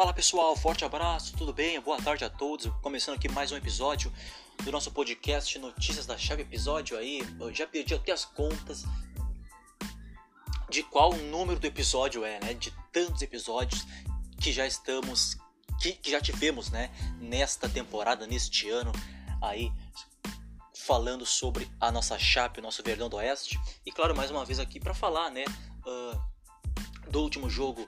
Fala pessoal, forte abraço, tudo bem? Boa tarde a todos. Começando aqui mais um episódio do nosso podcast Notícias da Chave. Episódio aí, eu já perdi até as contas de qual número do episódio é, né? De tantos episódios que já estamos, que, que já tivemos, né? Nesta temporada, neste ano aí, falando sobre a nossa Chape, o nosso Verdão do Oeste. E claro, mais uma vez aqui para falar, né? Uh, do último jogo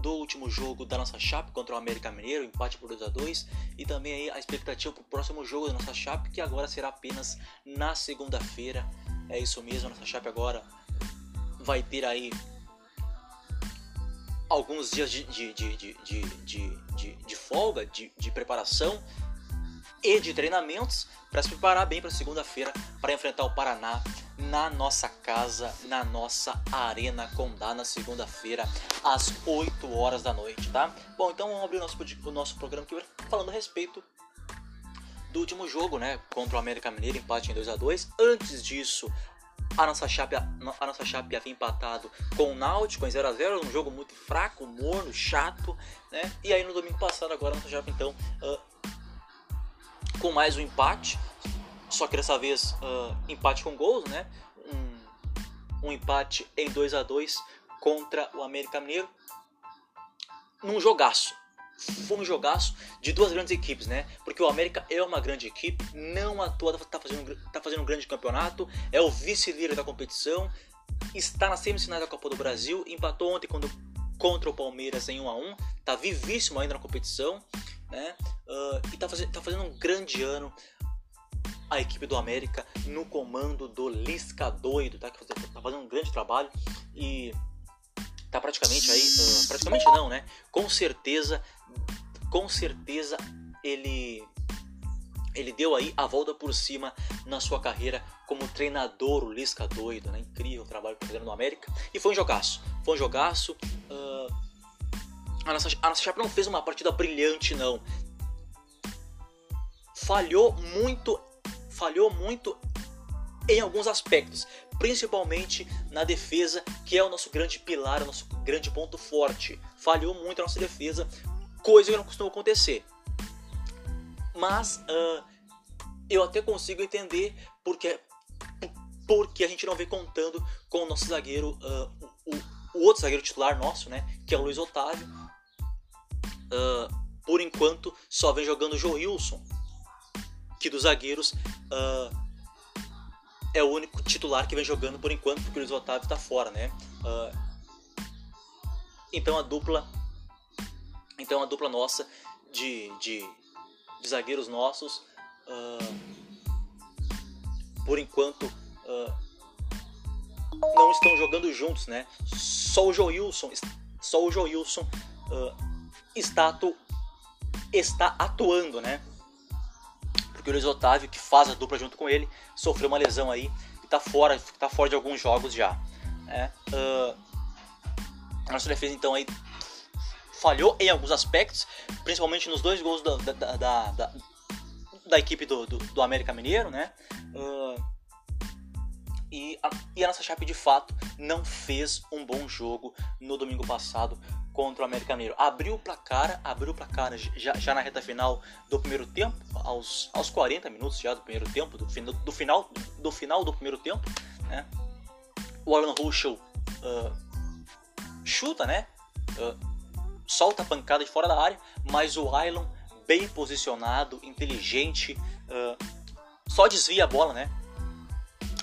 do último jogo da nossa Chape contra o América Mineiro, empate por 2 a 2 e também aí a expectativa para o próximo jogo da nossa Chape, que agora será apenas na segunda-feira. É isso mesmo, a nossa Chape agora vai ter aí alguns dias de, de, de, de, de, de, de folga, de, de preparação e de treinamentos para se preparar bem para segunda-feira para enfrentar o Paraná na nossa casa, na nossa Arena Condá na segunda-feira às 8 horas da noite, tá? Bom, então vamos abrir o nosso, o nosso programa aqui falando a respeito do último jogo, né, contra o América Mineiro, empate em 2 a 2. Antes disso, a nossa chape, a nossa chape havia empatado com o Náutico em 0 a 0 um jogo muito fraco, morno, chato, né? E aí no domingo passado agora a nossa chape então uh, com mais um empate, só que dessa vez uh, empate com gols, né? Um, um empate em 2 a 2 contra o América Mineiro num jogaço. Foi um jogaço de duas grandes equipes, né? Porque o América é uma grande equipe, não à toa está fazendo, tá fazendo um grande campeonato, é o vice-líder da competição, está nas semifinais da Copa do Brasil, empatou ontem quando, contra o Palmeiras em 1 a 1 está vivíssimo ainda na competição né? Uh, e tá fazendo, tá fazendo um grande ano a equipe do América no comando do Lisca doido, tá? Que tá fazendo um grande trabalho e tá praticamente aí, uh, praticamente não, né? Com certeza, com certeza ele ele deu aí a volta por cima na sua carreira como treinador, o Lisca doido, né? Incrível o trabalho que fazendo no América e foi um jogaço, foi um jogaço. Uh, a nossa, a nossa Chape não fez uma partida brilhante, não. Falhou muito, falhou muito em alguns aspectos, principalmente na defesa, que é o nosso grande pilar, o nosso grande ponto forte. Falhou muito a nossa defesa, coisa que não costuma acontecer. Mas uh, eu até consigo entender porque, porque a gente não vem contando com o nosso zagueiro, uh, o, o, outro zagueiro titular nosso, né, que é o Luiz Otávio, uh, por enquanto, só vem jogando o Joilson, que dos zagueiros é o único titular que vem jogando por enquanto, porque o Luiz Otávio está fora, né? Então a dupla, então a dupla nossa de, de, de zagueiros nossos, por enquanto não estão jogando juntos, né? Só o Joilson, só o Joilson uh, está, está atuando, né? Porque o Luiz Otávio, que faz a dupla junto com ele, sofreu uma lesão aí e está fora, tá fora de alguns jogos já. Né? Uh, a nossa defesa então aí falhou em alguns aspectos, principalmente nos dois gols da, da, da, da, da equipe do, do, do, América Mineiro, né? Uh, e, a, e a nossa Chape de fato não fez um bom jogo no domingo passado contra o América Mineiro. Abriu o placar, abriu o placar já, já na reta final do primeiro tempo, aos, aos 40 minutos já do primeiro tempo, do, do final do final do primeiro tempo, né? O Alan Ruschel uh, chuta, né? Uh, solta a pancada de fora da área, mas o Ailon bem posicionado, inteligente, uh, só desvia a bola, né?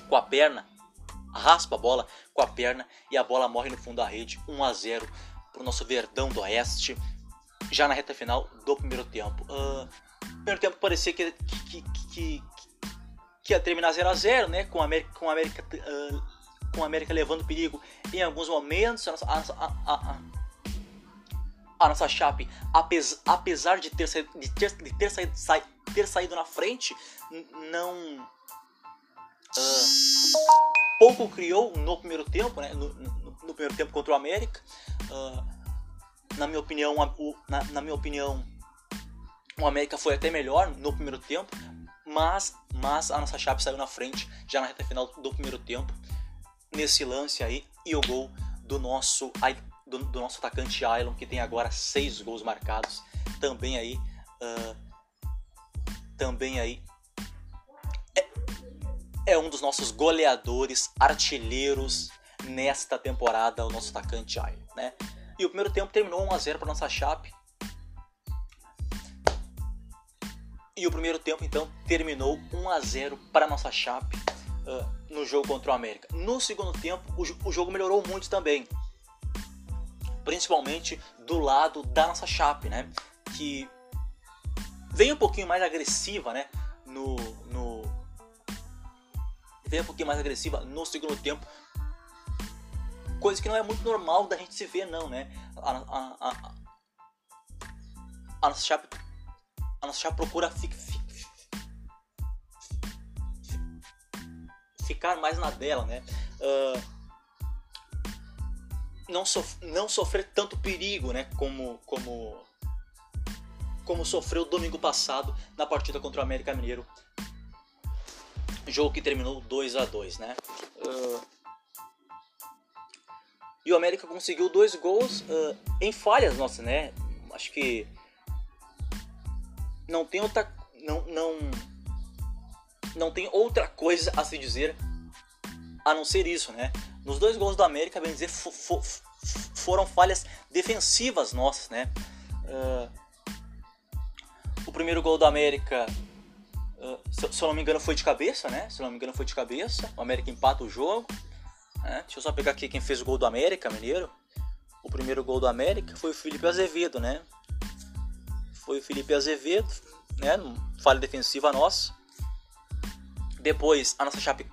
Com a perna, raspa a bola com a perna e a bola morre no fundo da rede, 1 a 0 para o nosso Verdão do Oeste, já na reta final do primeiro tempo. Uh, primeiro tempo parecia que, que, que, que, que ia terminar 0 a 0 né? Com a América, com a América, uh, com a América levando perigo em alguns momentos. A a, a, a, nossa Chape, apesar de ter, saído, de ter, de ter, saído, ter saído na frente, não. Uh, pouco criou no primeiro tempo, né? No, no, no primeiro tempo contra o América. Uh, na minha opinião, o, na, na, minha opinião, o América foi até melhor no primeiro tempo, mas, mas a nossa Chape saiu na frente já na reta final do primeiro tempo nesse lance aí e o gol do nosso do, do nosso atacante Ailon, que tem agora seis gols marcados. Também aí. Uh, também aí. É, é um dos nossos goleadores, artilheiros nesta temporada, o nosso atacante Ailon, né? E o primeiro tempo terminou 1 a 0 para nossa Chape. E o primeiro tempo então terminou 1 a 0 para nossa Chape uh, no jogo contra o América. No segundo tempo o, o jogo melhorou muito também principalmente do lado da nossa Chape, né? Que vem um pouquinho mais agressiva, né? No, no vem um pouquinho mais agressiva no segundo tempo, coisa que não é muito normal da gente se ver, não, né? A, a, a, a nossa Chape, a nossa Chape procura fi, fi, ficar mais na dela, né? Uh, não, sof não sofrer tanto perigo, né? Como, como, como sofreu domingo passado na partida contra o América Mineiro. Jogo que terminou 2 a 2 né? Uh... E o América conseguiu dois gols uh, em falhas nossas, né? Acho que não tem outra não não não tem outra coisa a se dizer a não ser isso, né? Nos dois gols do América, bem dizer, foram falhas defensivas nossas, né? Uh, o primeiro gol do América, uh, se, se, eu não me engano, foi de cabeça, né? Se eu não me engano, foi de cabeça. O América empata o jogo. Né? Deixa eu só pegar aqui quem fez o gol do América, Mineiro. O primeiro gol do América foi o Felipe Azevedo, né? Foi o Felipe Azevedo, né? Falha defensiva nossa. Depois a nossa Chape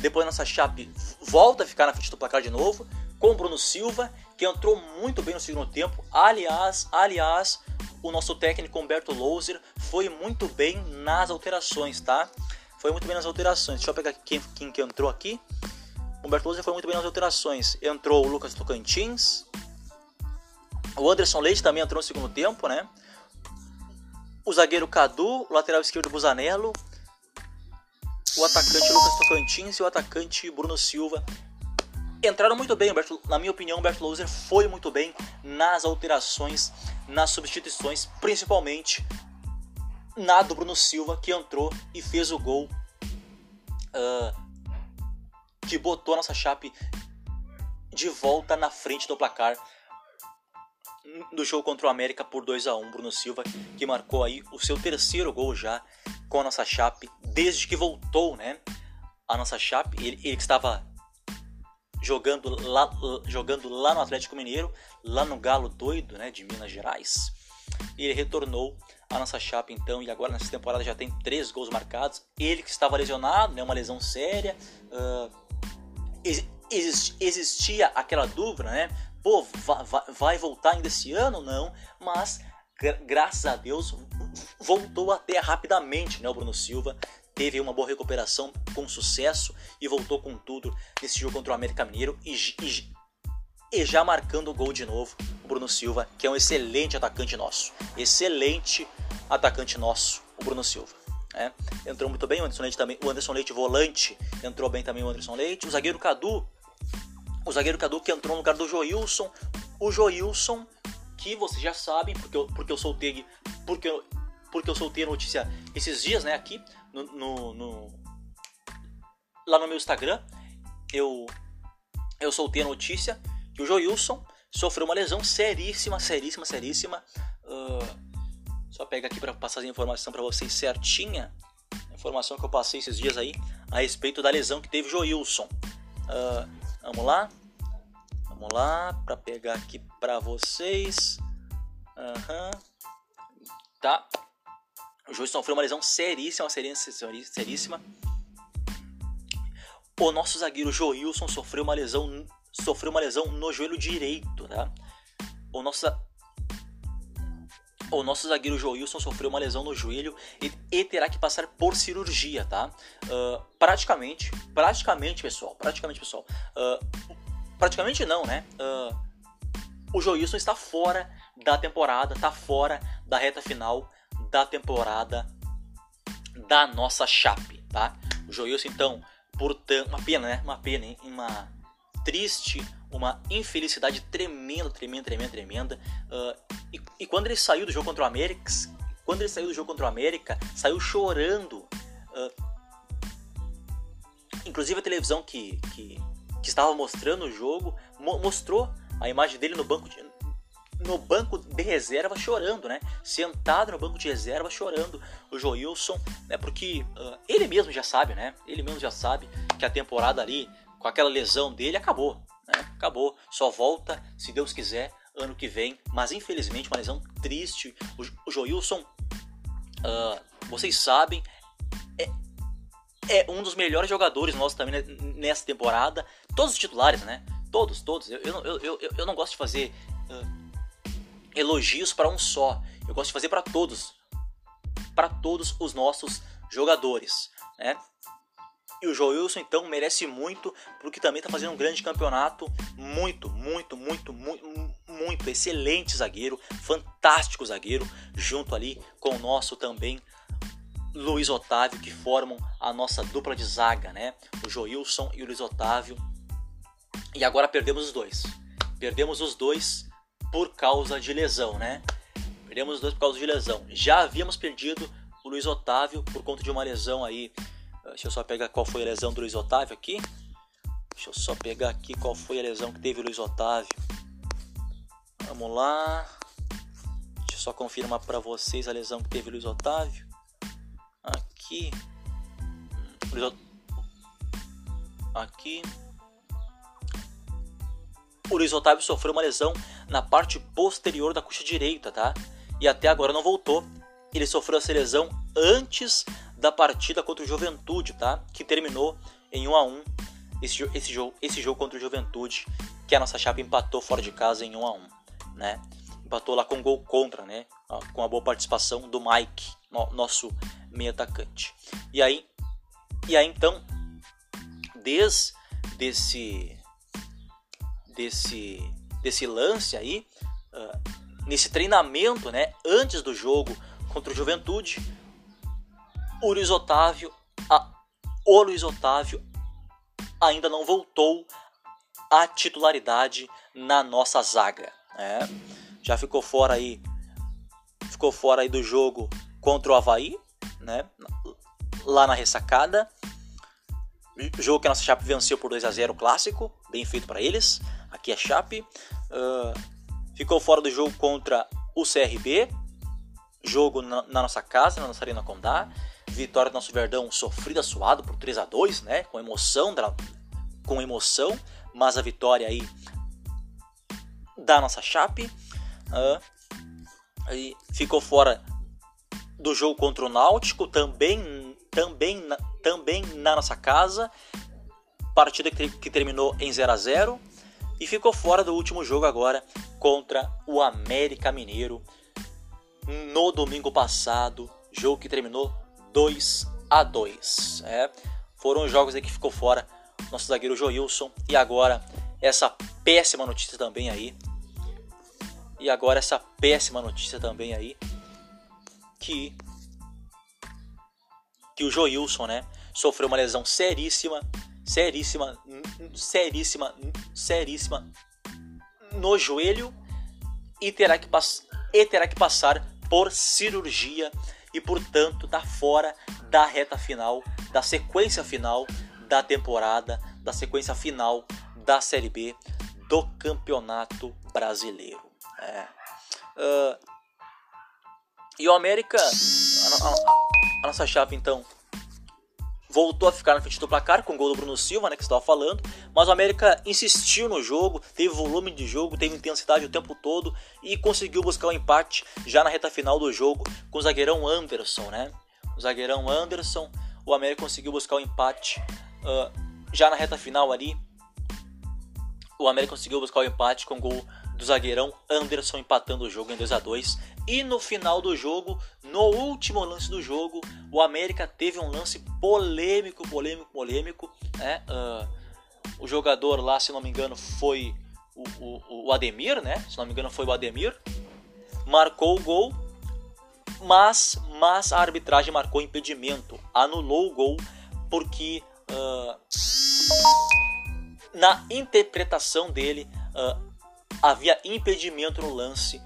depois nossa Chape volta a ficar na frente do placar de novo, com o Bruno Silva, que entrou muito bem no segundo tempo. Aliás, aliás, o nosso técnico Humberto Louser foi muito bem nas alterações, tá? Foi muito bem nas alterações. Deixa eu pegar quem, quem que entrou aqui. Humberto Louser foi muito bem nas alterações. Entrou o Lucas Tocantins. O Anderson Leite também entrou no segundo tempo, né? O zagueiro Cadu, o lateral esquerdo Busanello, o atacante Lucas Tocantins e o atacante Bruno Silva entraram muito bem. na minha opinião, o Bert Loser foi muito bem nas alterações, nas substituições, principalmente na do Bruno Silva, que entrou e fez o gol uh, que botou a nossa chape de volta na frente do placar do jogo contra o América por 2 a 1 Bruno Silva, que marcou aí o seu terceiro gol já com a nossa Chape desde que voltou, né? A nossa Chape, ele, ele que estava jogando lá, jogando lá no Atlético Mineiro, lá no Galo Doido, né, de Minas Gerais. E ele retornou à nossa Chape então, e agora nessa temporada já tem três gols marcados. Ele que estava lesionado, né, uma lesão séria. Uh, existia aquela dúvida, né? Pô, vai, vai voltar ainda esse ano? Não, mas graças a Deus voltou até rapidamente, né? O Bruno Silva teve uma boa recuperação com sucesso e voltou com tudo nesse jogo contra o América Mineiro e, e, e já marcando o gol de novo o Bruno Silva, que é um excelente atacante nosso, excelente atacante nosso, o Bruno Silva. É, entrou muito bem o Anderson Leite também, o Anderson Leite volante entrou bem também o Anderson Leite, o zagueiro Cadu, o zagueiro Cadu que entrou no lugar do Joilson, o Joilson que vocês já sabem, porque eu, porque eu soltei porque porque eu soltei a notícia esses dias, né, aqui no, no, no lá no meu Instagram, eu eu soltei a notícia que o Joilson sofreu uma lesão seríssima, seríssima, seríssima. Uh, só pega aqui para passar a informação para vocês certinha. A informação que eu passei esses dias aí a respeito da lesão que teve o Joilson. Uh, vamos lá. Vamos lá, para pegar aqui para vocês. Uhum. Tá. O Joilson sofreu uma lesão seríssima, seríssima, seríssima. O nosso zagueiro Joilson sofreu uma lesão, sofreu uma lesão no joelho direito, tá? O nosso o nosso zagueiro Joilson sofreu uma lesão no joelho e, e terá que passar por cirurgia, tá? Uh, praticamente, praticamente, pessoal, praticamente, pessoal. Uh, praticamente não, né? Uh, o Joilson está fora da temporada, está fora da reta final da temporada da nossa Chape, tá? O Joilson, então, portanto, uma pena, né? Uma pena, hein? Uma triste, uma infelicidade tremenda, tremenda, tremenda, tremenda. Uh, e, e, quando ele saiu do jogo contra o América, quando ele saiu do jogo contra o América, saiu chorando. Uh, inclusive a televisão que, que, que estava mostrando o jogo mo mostrou a imagem dele no banco de, no banco de reserva chorando, né? Sentado no banco de reserva chorando, o Joilson, né? Porque uh, ele mesmo já sabe, né? Ele mesmo já sabe que a temporada ali, com aquela lesão dele, acabou, né? Acabou. Só volta, se Deus quiser, ano que vem. Mas infelizmente, uma lesão triste. O, o Joilson, uh, vocês sabem, é, é um dos melhores jogadores nossos também nessa temporada. Todos os titulares, né? Todos, todos. Eu, eu, eu, eu, eu não gosto de fazer. Uh, elogios para um só. Eu gosto de fazer para todos, para todos os nossos jogadores, né? E o Joilson então merece muito, porque também está fazendo um grande campeonato, muito, muito, muito, muito, muito excelente zagueiro, fantástico zagueiro, junto ali com o nosso também Luiz Otávio, que formam a nossa dupla de zaga, né? O Joilson e o Luiz Otávio. E agora perdemos os dois. Perdemos os dois por causa de lesão, né? Perdemos os dois por causa de lesão. Já havíamos perdido o Luiz Otávio por conta de uma lesão aí. Deixa eu só pegar qual foi a lesão do Luiz Otávio aqui. Deixa eu só pegar aqui qual foi a lesão que teve o Luiz Otávio. Vamos lá. Deixa eu só confirmar para vocês a lesão que teve o Luiz Otávio. Aqui. Aqui. O Luiz Otávio sofreu uma lesão na parte posterior da coxa direita, tá? E até agora não voltou. Ele sofreu essa lesão antes da partida contra o Juventude, tá? Que terminou em 1 a 1 esse, esse, jogo, esse jogo contra o Juventude, que a nossa chapa empatou fora de casa em 1 a 1 né? Empatou lá com gol contra, né? Com a boa participação do Mike, nosso meio atacante. E aí, e aí então, desde esse desse, desse lance aí, uh, nesse treinamento, né, antes do jogo contra o Juventude, o Luiz Otávio, a, o Luiz Otávio ainda não voltou à titularidade na nossa zaga. Né? Já ficou fora aí, ficou fora aí do jogo contra o Havaí, né? lá na ressacada. Jogo que a nossa Chape venceu por 2 a 0 clássico, bem feito para eles aqui é Chape. Uh, ficou fora do jogo contra o CRB, jogo na, na, nossa casa, na nossa Arena Condá. Vitória do nosso Verdão sofrida, suado por 3 a 2 né? Com emoção, com emoção, mas a vitória aí da nossa Chape. Uh, aí ficou fora do jogo contra o Náutico, também, também, também na nossa casa. Partida que, que terminou em 0 a 0 e ficou fora do último jogo agora contra o América Mineiro no domingo passado, jogo que terminou 2 a 2. É, foram os jogos aí que ficou fora nosso zagueiro Joilson e agora essa péssima notícia também aí. E agora essa péssima notícia também aí que que o Joilson, né, sofreu uma lesão seríssima seríssima, seríssima, seríssima no joelho e terá que, e terá que passar por cirurgia e portanto está fora da reta final, da sequência final da temporada, da sequência final da Série B do Campeonato Brasileiro. É. Uh, e o América, a, a, a nossa chave então voltou a ficar na frente do placar com o gol do Bruno Silva, né, que estava falando, mas o América insistiu no jogo, teve volume de jogo, teve intensidade o tempo todo e conseguiu buscar o um empate já na reta final do jogo com o zagueirão Anderson, né? O zagueirão Anderson, o América conseguiu buscar o um empate uh, já na reta final ali. O América conseguiu buscar o um empate com o gol do zagueirão Anderson empatando o jogo em 2 a 2 e no final do jogo, no último lance do jogo, o América teve um lance polêmico, polêmico, polêmico. Né? Uh, o jogador lá, se não me engano, foi o, o, o, Ademir, né? Se não me engano, foi o Ademir. Marcou o gol, mas, mas a arbitragem marcou impedimento, anulou o gol porque uh, na interpretação dele, uh, havia impedimento no lance.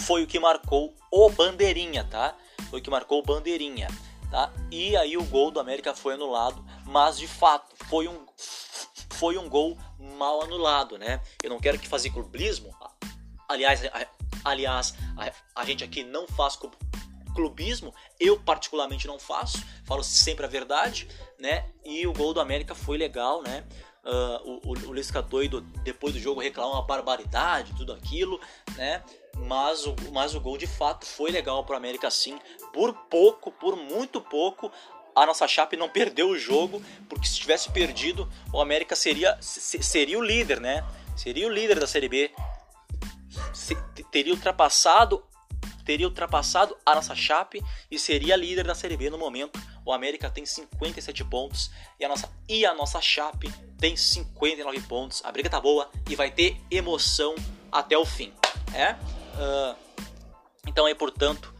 Foi o que marcou o bandeirinha, tá? Foi o que marcou o bandeirinha, tá? E aí o gol do América foi anulado, mas de fato foi um foi um gol mal anulado, né? Eu não quero que fazer clubismo. Aliás, aliás, a, a gente aqui não faz clubismo, eu particularmente não faço, falo sempre a verdade, né? E o gol do América foi legal, né? Uh, o, o, o Lisca doido depois do jogo reclamou uma barbaridade, tudo aquilo, né? Mas o, mas o gol de fato foi legal para o América sim. Por pouco, por muito pouco, a nossa Chape não perdeu o jogo, porque se tivesse perdido, o América seria, seria o líder, né? Seria o líder da Série B. teria ultrapassado teria ultrapassado a nossa Chape e seria líder da Série B no momento. O América tem 57 pontos e a nossa, e a nossa Chape tem 59 pontos. A briga tá boa e vai ter emoção até o fim. É? Uh, então aí, portanto,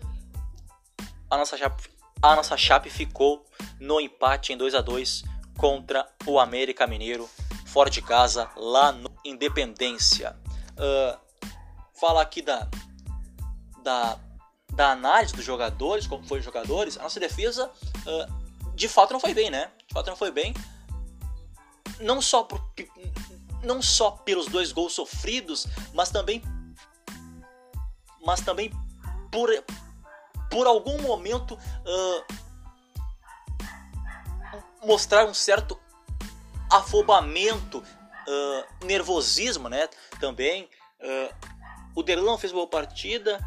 a nossa Chape, a nossa Chape ficou no empate em 2 a 2 contra o América Mineiro, fora de casa, lá no Independência. Uh, falar aqui da, da, da análise dos jogadores, como foram os jogadores, a nossa defesa uh, de fato não foi bem, né? De fato não foi bem. Não só, por, não só pelos dois gols sofridos, mas também mas também por, por algum momento uh, mostrar um certo afobamento, uh, nervosismo, né? Também uh, o Derlão fez boa partida,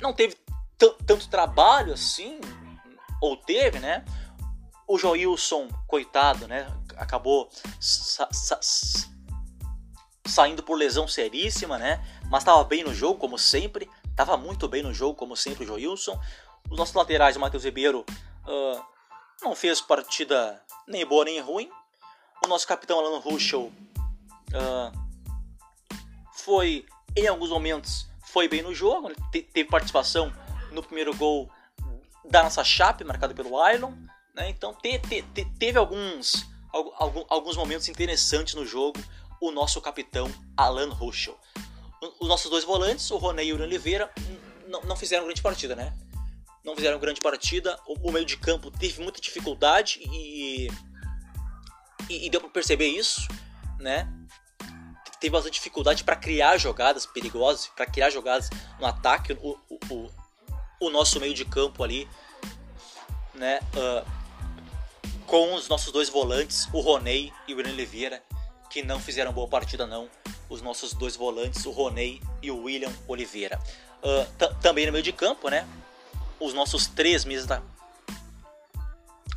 não teve tanto trabalho assim, ou teve, né? O Joilson, coitado, né? Acabou sa sa saindo por lesão seríssima, né? Mas estava bem no jogo, como sempre. Estava muito bem no jogo, como sempre, o Joilson. Os nossos laterais, o Matheus Ribeiro, uh, não fez partida nem boa nem ruim. O nosso capitão Alan Ruschel uh, foi, em alguns momentos, foi bem no jogo. Né? teve participação no primeiro gol da nossa Chape, marcado pelo Ailon. Né? Então te, te, te, teve alguns, alguns momentos interessantes no jogo. O nosso capitão Alan Ruschel. Os nossos dois volantes, o Rony e o Oliveira, não fizeram grande partida, né? Não fizeram grande partida. O, o meio de campo teve muita dificuldade e, e, e deu para perceber isso, né? Teve bastante dificuldade para criar jogadas perigosas, para criar jogadas no ataque. O, o, o, nosso meio de campo ali, né? Uh, com os nossos dois volantes, o Roney e o William Oliveira, que não fizeram boa partida não. Os nossos dois volantes, o Roney e o William Oliveira. Uh, também no meio de campo, né? Os nossos três meias da...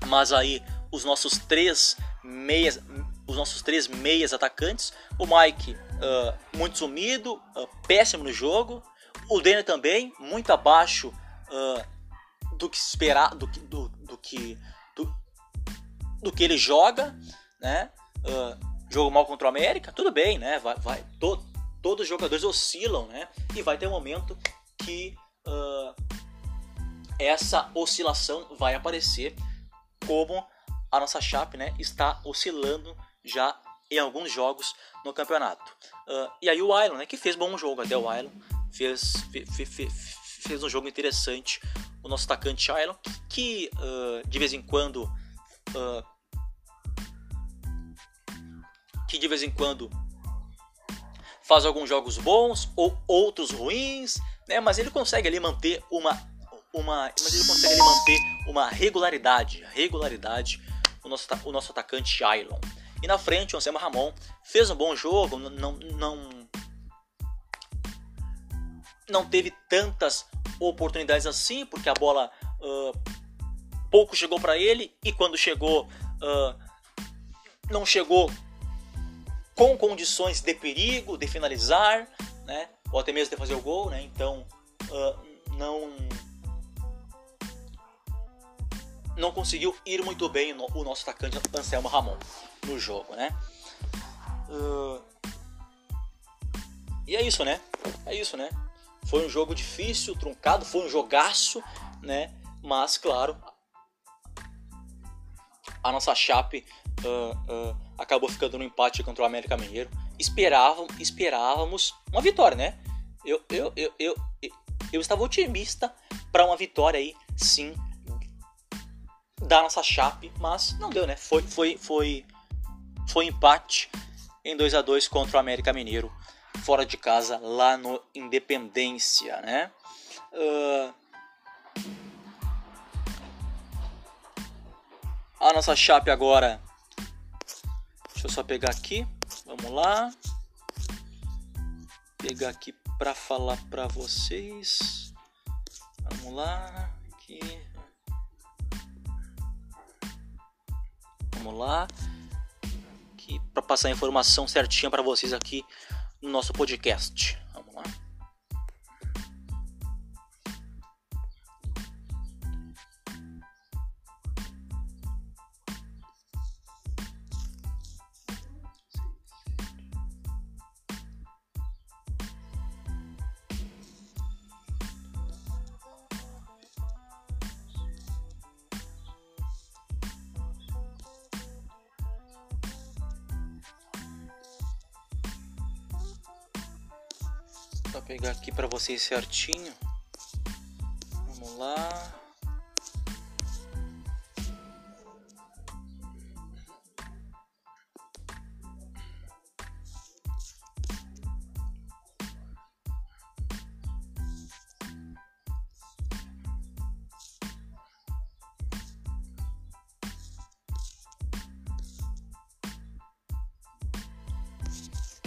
Mas aí, os nossos três meias, os nossos três meias atacantes, o Mike uh, muito sumido, péssimo no jogo, o Daniel também muito abaixo do que esperar, do que, do, do que do, do que ele joga, né? Uh, jogo mal contra o América, tudo bem, né? Vai, vai, to, todos os jogadores oscilam, né? E vai ter um momento que uh, essa oscilação vai aparecer, como a nossa Chape, né? Está oscilando já em alguns jogos no campeonato. Uh, e aí o Island, né? Que fez bom jogo até o Island, fez, fez, fez, fez um jogo interessante. O nosso atacante Island, que, uh, de vez em quando uh, que de vez em quando faz alguns jogos bons ou outros ruins, né? Mas ele consegue ali manter uma uma, mas ele consegue ali manter uma regularidade, regularidade o nosso o nosso atacante Ailon. E na frente o Anselmo Ramon fez um bom jogo, não não não teve tantas oportunidades assim, porque a bola uh, pouco chegou para ele e quando chegou uh, não chegou com condições de perigo, de finalizar, né? Ou até mesmo de fazer o gol, né? Então uh, não não conseguiu ir muito bem o nosso atacante Anselmo Ramon no jogo, né? Uh, e é isso, né? É isso, né? Foi um jogo difícil, truncado, foi um jogaço, né? Mas, claro, a nossa Chape uh, uh, acabou ficando no empate contra o América Mineiro. Esperavam, esperávamos uma vitória, né? Eu, eu, eu, eu, eu, eu estava otimista para uma vitória aí, sim, da nossa chape, mas não deu, né? Foi, foi, foi, foi empate em 2 a 2 contra o América Mineiro, fora de casa, lá no Independência, né? Uh... A nossa chape agora. Deixa eu só pegar aqui. Vamos lá. Pegar aqui para falar para vocês. Vamos lá. Aqui. Vamos lá. Aqui para passar a informação certinha para vocês aqui no nosso podcast. Vocês certinho. Vamos lá.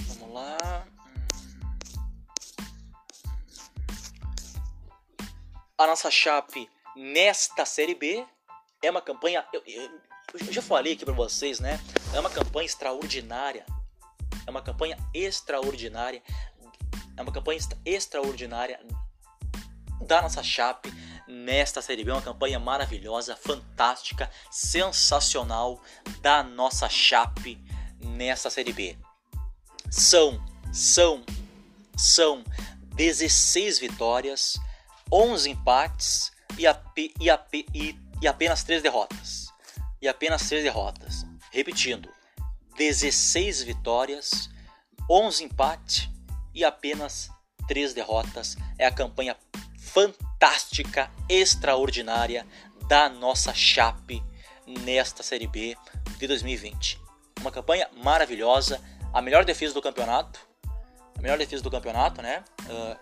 Vamos lá. A nossa chape nesta Série B é uma campanha. Eu, eu, eu já falei aqui para vocês, né? É uma campanha extraordinária. É uma campanha extraordinária. É uma campanha extraordinária da nossa chape nesta Série B. Uma campanha maravilhosa, fantástica, sensacional da nossa chape nesta Série B. São, são, são 16 vitórias 11 empates e, e, e, e apenas 3 derrotas. E apenas 3 derrotas. Repetindo, 16 vitórias, 11 empates e apenas 3 derrotas. É a campanha fantástica, extraordinária da nossa Chape nesta Série B de 2020. Uma campanha maravilhosa, a melhor defesa do campeonato. A melhor defesa do campeonato, né? Uh,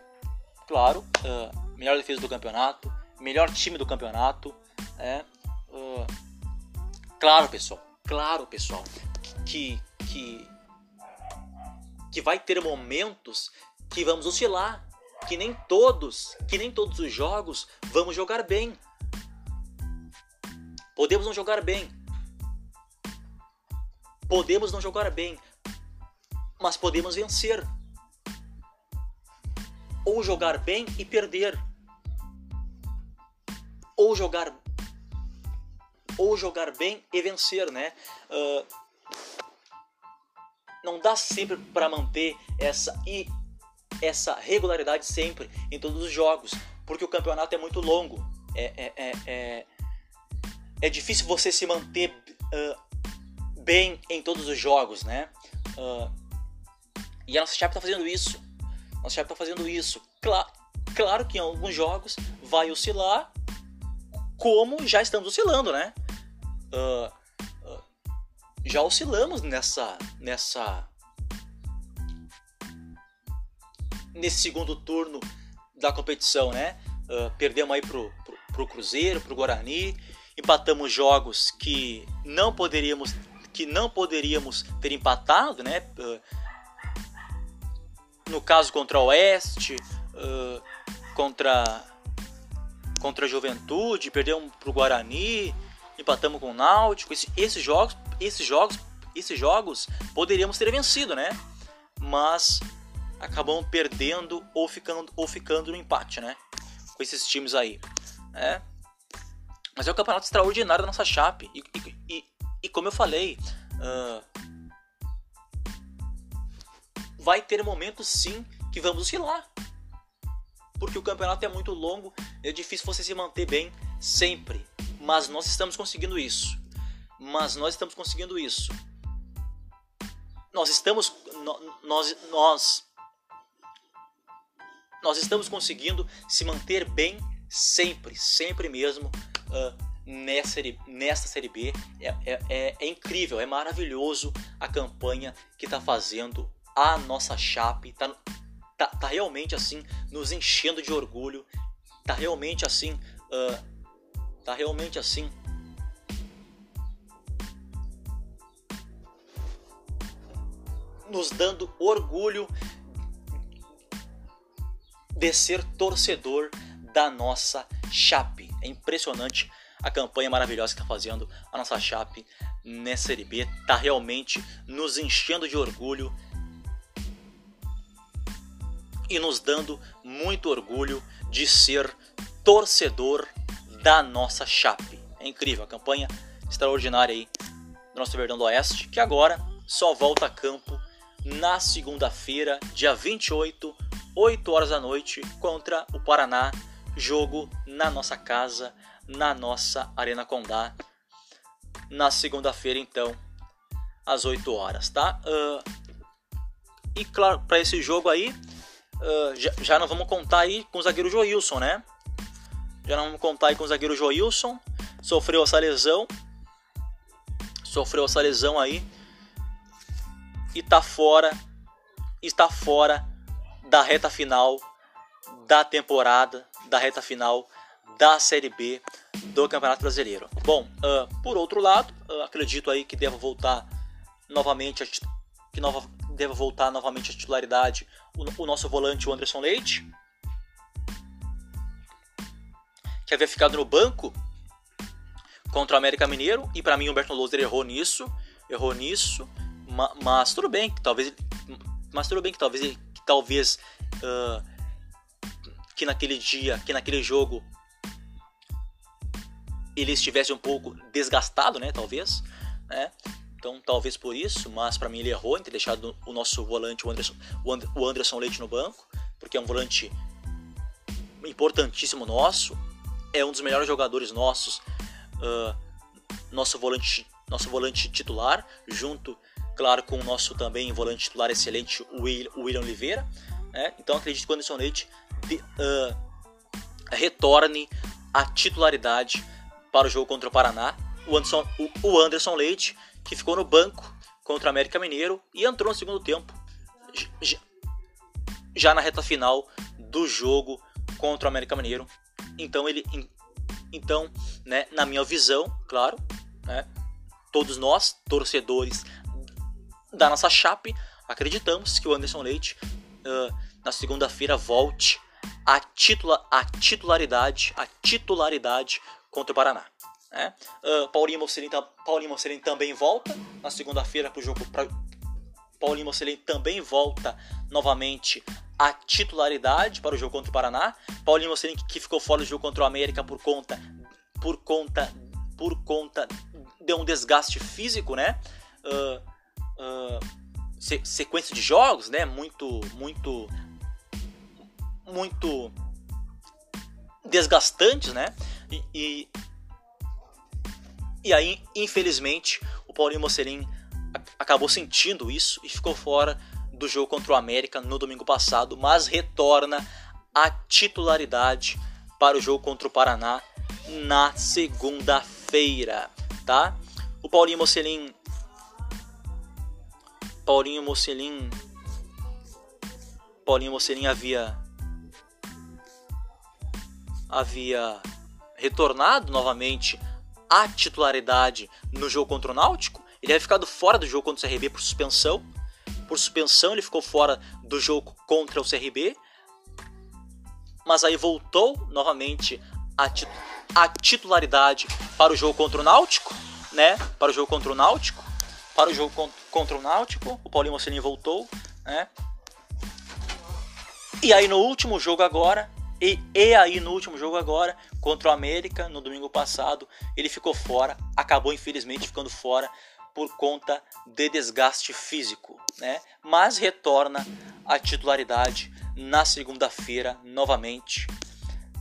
claro, uh, melhor defesa do campeonato, melhor time do campeonato. É, uh, claro, pessoal, claro, pessoal, que, que, que vai ter momentos que vamos oscilar, que nem todos, que nem todos os jogos vamos jogar bem. Podemos não jogar bem. Podemos não jogar bem, mas podemos vencer. Ou jogar bem e perder ou jogar ou jogar bem e vencer, né? Uh, não dá sempre para manter essa e essa regularidade sempre em todos os jogos, porque o campeonato é muito longo. É, é, é, é, é difícil você se manter uh, bem em todos os jogos, né? Uh, e a nossa chapa está fazendo isso. Nossa chapa está fazendo isso. Claro, claro que em alguns jogos vai oscilar, como já estamos oscilando, né? Uh, uh, já oscilamos nessa, nessa, nesse segundo turno da competição, né? Uh, perdemos aí pro, pro, pro Cruzeiro, pro Guarani, empatamos jogos que não poderíamos, que não poderíamos ter empatado, né? no caso contra o Oeste, contra contra a Juventude, perdemos pro Guarani, empatamos com o Náutico. Esse, esses jogos, esses jogos, esses jogos poderíamos ter vencido, né? Mas acabamos perdendo ou ficando ou ficando no empate, né? Com esses times aí, né? Mas é um campeonato extraordinário da nossa chape e, e, e, e como eu falei, uh, vai ter momentos sim que vamos oscilar porque o campeonato é muito longo, é difícil você se manter bem sempre. Mas nós estamos conseguindo isso. Mas nós estamos conseguindo isso. nós estamos nós nós nós estamos conseguindo se manter bem sempre, sempre mesmo uh, nessa, série, nessa Série B. É, é, é, é, incrível, é maravilhoso a campanha que está fazendo a nossa Chape. Tá, tá, tá, realmente assim, nos enchendo de orgulho. Tá realmente assim, uh, tá realmente assim. Nos dando orgulho de ser torcedor da nossa Chape. É impressionante a campanha maravilhosa que está fazendo a nossa Chape nessa Série B. Está realmente nos enchendo de orgulho e nos dando muito orgulho de ser torcedor da nossa Chape. É incrível a campanha extraordinária aí do nosso Verdão do Oeste, que agora só volta a campo na segunda-feira, dia 28 8 horas da noite contra o Paraná, jogo na nossa casa, na nossa Arena Condá, na segunda-feira então, às 8 horas, tá? Uh, e claro, para esse jogo aí, uh, já, já não vamos contar aí com o zagueiro Joilson, né? Já não vamos contar aí com o zagueiro Joilson, sofreu essa lesão, sofreu essa lesão aí e tá fora, está fora da reta final da temporada, da reta final da Série B do Campeonato Brasileiro. Bom, uh, por outro lado, uh, acredito aí que deva voltar novamente que nova, deva voltar novamente a titularidade o, o nosso volante o Anderson Leite, que havia ficado no banco contra o América Mineiro e para mim o Humberto Loser errou nisso, errou nisso, mas, mas tudo bem, que talvez mas tudo bem que talvez ele talvez uh, que naquele dia, que naquele jogo ele estivesse um pouco desgastado, né? Talvez, né? Então talvez por isso, mas para mim ele errou em ter deixado o nosso volante, o Anderson, o Anderson Leite no banco, porque é um volante importantíssimo nosso, é um dos melhores jogadores nossos, uh, nosso volante, nosso volante titular, junto claro, com o nosso também volante titular excelente, o William Oliveira. Né? Então acredito que o Anderson Leite de, uh, retorne à titularidade para o jogo contra o Paraná. O Anderson, o, o Anderson Leite, que ficou no banco contra o América Mineiro e entrou no segundo tempo, já, na reta final do jogo contra o América Mineiro. Então ele, então, né, na minha visão, claro, né, todos nós torcedores da nossa chape, acreditamos que o Anderson Leite uh, na segunda-feira volte à, titula, à titularidade, à titularidade contra o Paraná. Né? Uh, Paulinho, Mocelin, Paulinho Mocelin também volta na segunda-feira para o jogo. Pra, Paulinho Mocelin também volta novamente à titularidade para o jogo contra o Paraná. Paulinho Mocelin que ficou fora do jogo contra o América por conta por conta por conta de um desgaste físico, né? Uh, uh, se, sequência de jogos, né? Muito, muito, muito desgastantes, né? E, e, e aí, infelizmente, o Paulinho Mocelin acabou sentindo isso e ficou fora do jogo contra o América no domingo passado, mas retorna à titularidade para o jogo contra o Paraná na segunda-feira, tá? O Paulinho Mocelin Paulinho Mocelin Paulinho Mocelin havia havia retornado novamente à titularidade no jogo contra o Náutico. Ele havia ficado fora do jogo contra o CRB por suspensão. Por suspensão ele ficou fora do jogo contra o CRB. Mas aí voltou novamente à, tit à titularidade para o jogo contra o Náutico, né? Para o jogo contra o Náutico para o jogo contra o Náutico. O Paulinho Mocelin voltou, né? E aí no último jogo agora, e, e aí no último jogo agora, contra o América, no domingo passado, ele ficou fora, acabou infelizmente ficando fora por conta de desgaste físico, né? Mas retorna à titularidade na segunda-feira novamente,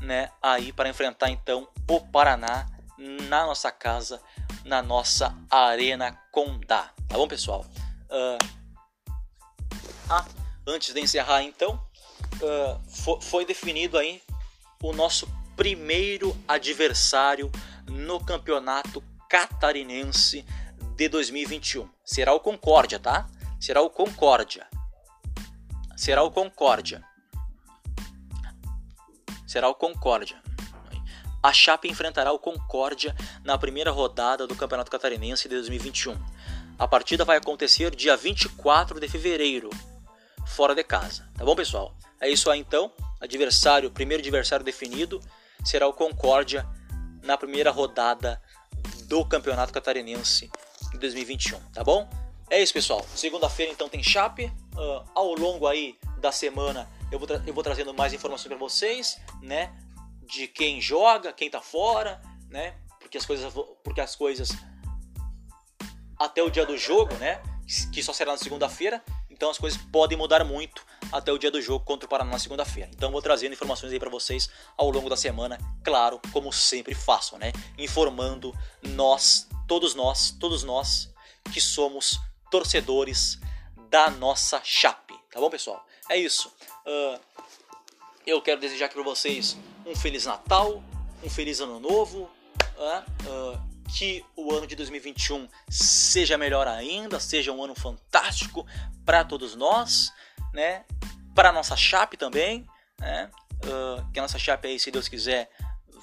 né? Aí para enfrentar então o Paraná na nossa casa na nossa Arena Condá. Tá bom, pessoal? Uh, Ah, antes de encerrar então, uh, foi definido aí o nosso primeiro adversário no campeonato catarinense de 2021. Será o Concórdia, tá? Será o Concórdia. Será o Concórdia. Será o Concórdia. A Chape enfrentará o Concórdia na primeira rodada do Campeonato Catarinense de 2021. A partida vai acontecer dia 24 de fevereiro, fora de casa. Tá bom, pessoal? É isso aí então. Adversário, primeiro adversário definido será o Concórdia na primeira rodada do Campeonato Catarinense de 2021, tá bom? É isso, pessoal. Segunda-feira então tem Chape. Uh, ao longo aí da semana eu vou, eu vou trazendo mais informações para vocês, né? De quem joga, quem tá fora, né? Porque as coisas, porque as coisas até o dia do jogo, né? Que só será na segunda-feira. Então as coisas podem mudar muito até o dia do jogo contra o Paraná na segunda-feira. Então vou trazendo informações aí para vocês ao longo da semana, claro, como sempre faço, né? Informando nós, todos nós, todos nós que somos torcedores da nossa Chape, tá bom, pessoal? É isso. Uh, eu quero desejar aqui para vocês um feliz Natal, um feliz Ano Novo, uh, uh, que o ano de 2021 seja melhor ainda, seja um ano fantástico para todos nós, né? Para nossa Chape também, né? Uh, que a nossa Chape aí, se Deus quiser,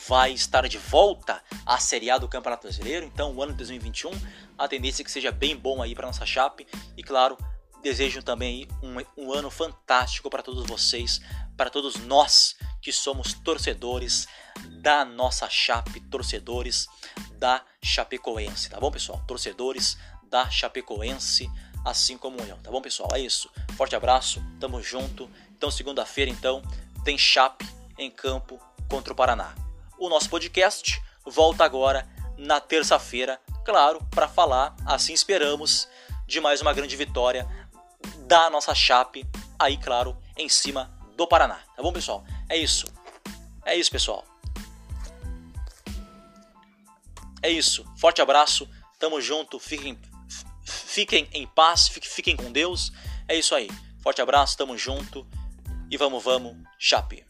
vai estar de volta à Série A do Campeonato Brasileiro. Então, o ano de 2021, a tendência é que seja bem bom aí para nossa Chape e claro, desejo também um, um ano fantástico para todos vocês, para todos nós que somos torcedores da nossa Chape, torcedores da Chapecoense, tá bom, pessoal? Torcedores da Chapecoense, assim como eu, tá bom, pessoal? É isso. Forte abraço, tamo junto. Então, segunda-feira, então, tem Chape em campo contra o Paraná. O nosso podcast volta agora na terça-feira, claro, para falar, assim esperamos, de mais uma grande vitória da nossa Chape, aí, claro, em cima do Paraná. Tá bom, pessoal? É isso. É isso, pessoal. É isso. Forte abraço. Tamo junto. Fiquem, fiquem em paz. Fiquem com Deus. É isso aí. Forte abraço. Tamo junto. E vamos, vamos. Chape.